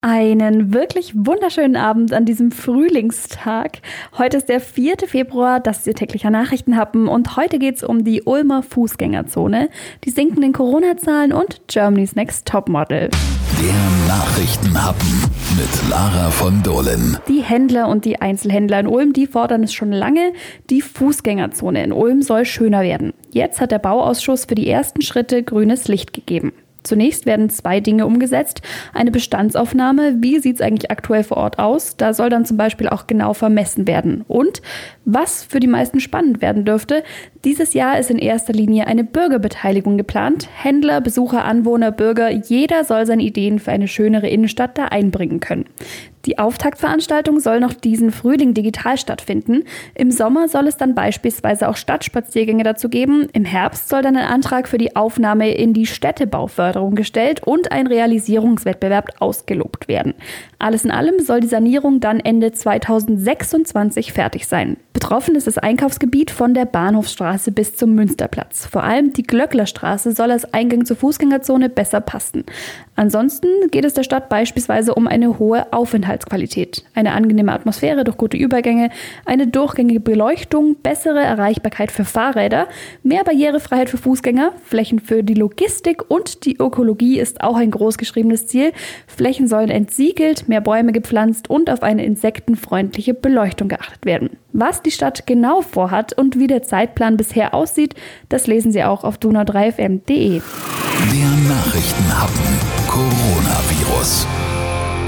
Einen wirklich wunderschönen Abend an diesem Frühlingstag. Heute ist der 4. Februar, das ist Ihr täglicher Nachrichtenhappen und heute geht es um die Ulmer Fußgängerzone, die sinkenden Corona-Zahlen und Germany's Next Topmodel. Der Nachrichtenhappen mit Lara von Dohlen. Die Händler und die Einzelhändler in Ulm, die fordern es schon lange. Die Fußgängerzone in Ulm soll schöner werden. Jetzt hat der Bauausschuss für die ersten Schritte grünes Licht gegeben. Zunächst werden zwei Dinge umgesetzt. Eine Bestandsaufnahme, wie sieht es eigentlich aktuell vor Ort aus? Da soll dann zum Beispiel auch genau vermessen werden. Und was für die meisten spannend werden dürfte, dieses Jahr ist in erster Linie eine Bürgerbeteiligung geplant. Händler, Besucher, Anwohner, Bürger, jeder soll seine Ideen für eine schönere Innenstadt da einbringen können. Die Auftaktveranstaltung soll noch diesen Frühling digital stattfinden. Im Sommer soll es dann beispielsweise auch Stadtspaziergänge dazu geben. Im Herbst soll dann ein Antrag für die Aufnahme in die Städtebauförderung gestellt und ein Realisierungswettbewerb ausgelobt werden. Alles in allem soll die Sanierung dann Ende 2026 fertig sein. Betroffen ist das Einkaufsgebiet von der Bahnhofsstraße bis zum Münsterplatz. Vor allem die Glöcklerstraße soll als Eingang zur Fußgängerzone besser passen. Ansonsten geht es der Stadt beispielsweise um eine hohe Aufenthaltsqualität, eine angenehme Atmosphäre durch gute Übergänge, eine durchgängige Beleuchtung, bessere Erreichbarkeit für Fahrräder, mehr Barrierefreiheit für Fußgänger, Flächen für die Logistik und die Ökologie ist auch ein großgeschriebenes Ziel. Flächen sollen entsiegelt, mehr Bäume gepflanzt und auf eine insektenfreundliche Beleuchtung geachtet werden. Was die Stadt genau vorhat und wie der Zeitplan bisher aussieht, das lesen Sie auch auf donau3fm.de. Der Nachrichtenhappen Coronavirus.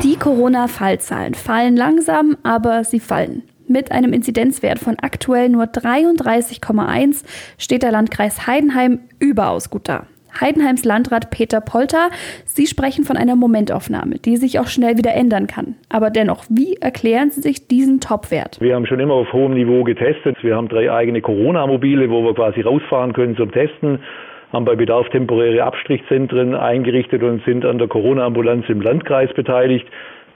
Die Corona-Fallzahlen fallen langsam, aber sie fallen. Mit einem Inzidenzwert von aktuell nur 33,1 steht der Landkreis Heidenheim überaus gut da. Heidenheims Landrat Peter Polter. Sie sprechen von einer Momentaufnahme, die sich auch schnell wieder ändern kann. Aber dennoch, wie erklären Sie sich diesen Topwert? Wir haben schon immer auf hohem Niveau getestet. Wir haben drei eigene Corona-Mobile, wo wir quasi rausfahren können zum Testen haben bei Bedarf temporäre Abstrichzentren eingerichtet und sind an der Corona-Ambulanz im Landkreis beteiligt.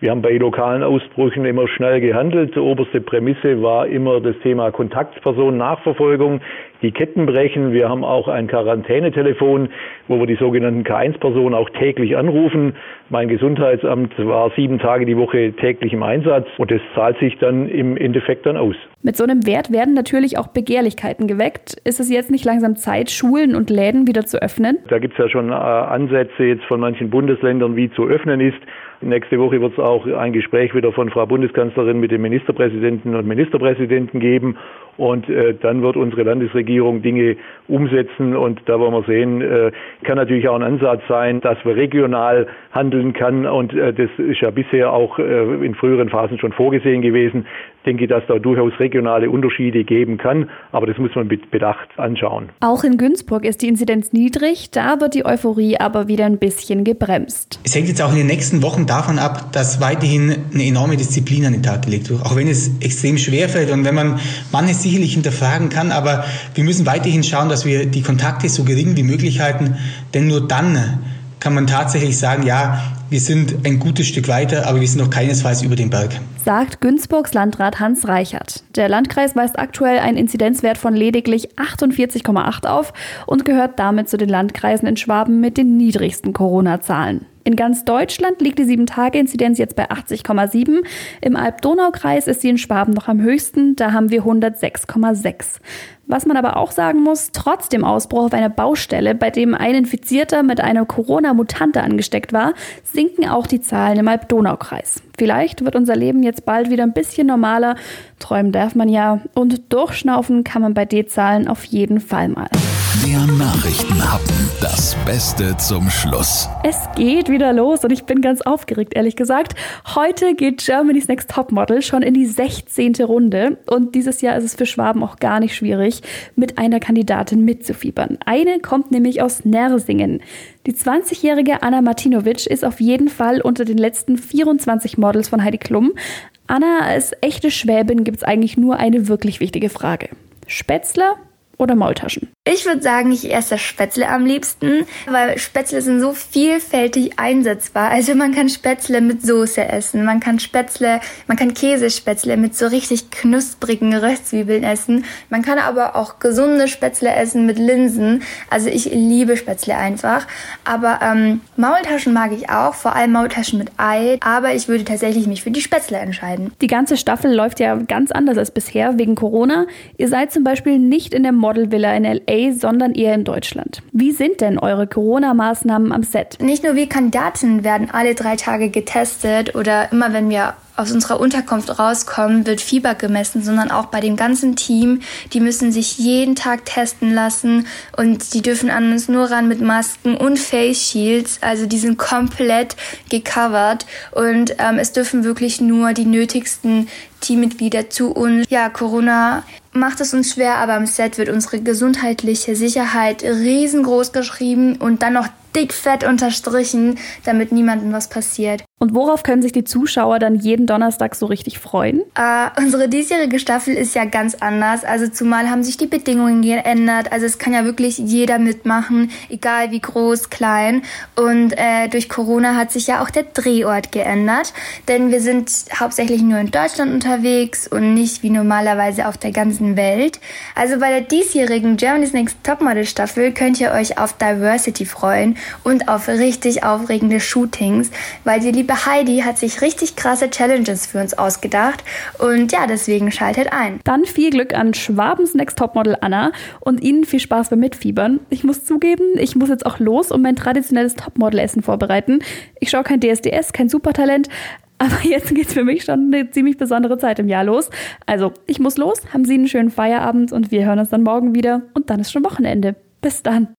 Wir haben bei lokalen Ausbrüchen immer schnell gehandelt. Die oberste Prämisse war immer das Thema Kontaktpersonen-Nachverfolgung, die Ketten brechen. Wir haben auch ein Quarantänetelefon, wo wir die sogenannten K1-Personen auch täglich anrufen. Mein Gesundheitsamt war sieben Tage die Woche täglich im Einsatz und das zahlt sich dann im Endeffekt dann aus. Mit so einem Wert werden natürlich auch Begehrlichkeiten geweckt. Ist es jetzt nicht langsam Zeit, Schulen und Läden wieder zu öffnen? Da gibt es ja schon äh, Ansätze jetzt von manchen Bundesländern, wie zu öffnen ist. Nächste Woche wird es auch ein Gespräch wieder von Frau Bundeskanzlerin mit dem Ministerpräsidenten und Ministerpräsidenten geben. Und äh, dann wird unsere Landesregierung Dinge umsetzen. Und da wollen wir sehen, äh, kann natürlich auch ein Ansatz sein, dass wir regional handeln kann. Und äh, das ist ja bisher auch äh, in früheren Phasen schon vorgesehen gewesen. Ich denke, dass da durchaus regionale Unterschiede geben kann, aber das muss man mit Bedacht anschauen. Auch in Günzburg ist die Inzidenz niedrig, da wird die Euphorie aber wieder ein bisschen gebremst. Es hängt jetzt auch in den nächsten Wochen davon ab, dass weiterhin eine enorme Disziplin an den Tag gelegt wird, auch wenn es extrem schwer fällt und wenn man manches sicherlich hinterfragen kann, aber wir müssen weiterhin schauen, dass wir die Kontakte so gering wie möglich halten, denn nur dann kann man tatsächlich sagen, ja, wir sind ein gutes Stück weiter, aber wir sind noch keinesfalls über den Berg. Sagt Günzburgs Landrat Hans Reichert. Der Landkreis weist aktuell einen Inzidenzwert von lediglich 48,8 auf und gehört damit zu den Landkreisen in Schwaben mit den niedrigsten Corona-Zahlen. In ganz Deutschland liegt die 7-Tage-Inzidenz jetzt bei 80,7. Im Alb-Donau-Kreis ist sie in Schwaben noch am höchsten, da haben wir 106,6. Was man aber auch sagen muss, trotz dem Ausbruch auf einer Baustelle, bei dem ein Infizierter mit einer Corona-Mutante angesteckt war, sinken auch die Zahlen im Alb-Donau-Kreis. Vielleicht wird unser Leben jetzt bald wieder ein bisschen normaler. Träumen darf man ja. Und durchschnaufen kann man bei D-Zahlen auf jeden Fall mal. Der Nachrichtenhappen. Das Beste zum Schluss. Es geht wieder los und ich bin ganz aufgeregt, ehrlich gesagt. Heute geht Germany's Next Topmodel schon in die 16. Runde und dieses Jahr ist es für Schwaben auch gar nicht schwierig, mit einer Kandidatin mitzufiebern. Eine kommt nämlich aus Nersingen. Die 20-jährige Anna Martinovic ist auf jeden Fall unter den letzten 24 Models von Heidi Klum. Anna, als echte Schwäbin gibt es eigentlich nur eine wirklich wichtige Frage. Spätzler oder Maultaschen? Ich würde sagen, ich esse Spätzle am liebsten, weil Spätzle sind so vielfältig einsetzbar. Also man kann Spätzle mit Soße essen, man kann Spätzle, man kann Käsespätzle mit so richtig knusprigen Röstzwiebeln essen. Man kann aber auch gesunde Spätzle essen mit Linsen. Also ich liebe Spätzle einfach. Aber ähm, Maultaschen mag ich auch, vor allem Maultaschen mit Ei. Aber ich würde tatsächlich mich für die Spätzle entscheiden. Die ganze Staffel läuft ja ganz anders als bisher wegen Corona. Ihr seid zum Beispiel nicht in der Modelvilla in LA sondern eher in Deutschland. Wie sind denn eure Corona-Maßnahmen am Set? Nicht nur wir Kandidaten werden alle drei Tage getestet oder immer wenn wir aus unserer Unterkunft rauskommen, wird Fieber gemessen, sondern auch bei dem ganzen Team. Die müssen sich jeden Tag testen lassen und die dürfen an uns nur ran mit Masken und Face Shields. Also die sind komplett gecovert und ähm, es dürfen wirklich nur die nötigsten Teammitglieder zu uns. Ja, Corona macht es uns schwer, aber am Set wird unsere gesundheitliche Sicherheit riesengroß geschrieben und dann noch dick fett unterstrichen, damit niemandem was passiert. Und worauf können sich die Zuschauer dann jeden Donnerstag so richtig freuen? Äh, unsere diesjährige Staffel ist ja ganz anders. Also zumal haben sich die Bedingungen geändert. Also es kann ja wirklich jeder mitmachen, egal wie groß, klein. Und äh, durch Corona hat sich ja auch der Drehort geändert. Denn wir sind hauptsächlich nur in Deutschland unterwegs und nicht wie normalerweise auf der ganzen Welt. Also bei der diesjährigen Germany's Next Topmodel Staffel könnt ihr euch auf Diversity freuen und auf richtig aufregende Shootings, weil die liebe Heidi hat sich richtig krasse Challenges für uns ausgedacht und ja, deswegen schaltet ein. Dann viel Glück an Schwabens Next Topmodel Anna und Ihnen viel Spaß beim Mitfiebern. Ich muss zugeben, ich muss jetzt auch los und mein traditionelles Topmodel-Essen vorbereiten. Ich schaue kein DSDS, kein Supertalent, aber jetzt geht es für mich schon eine ziemlich besondere Zeit im Jahr los. Also, ich muss los, haben Sie einen schönen Feierabend und wir hören uns dann morgen wieder und dann ist schon Wochenende. Bis dann.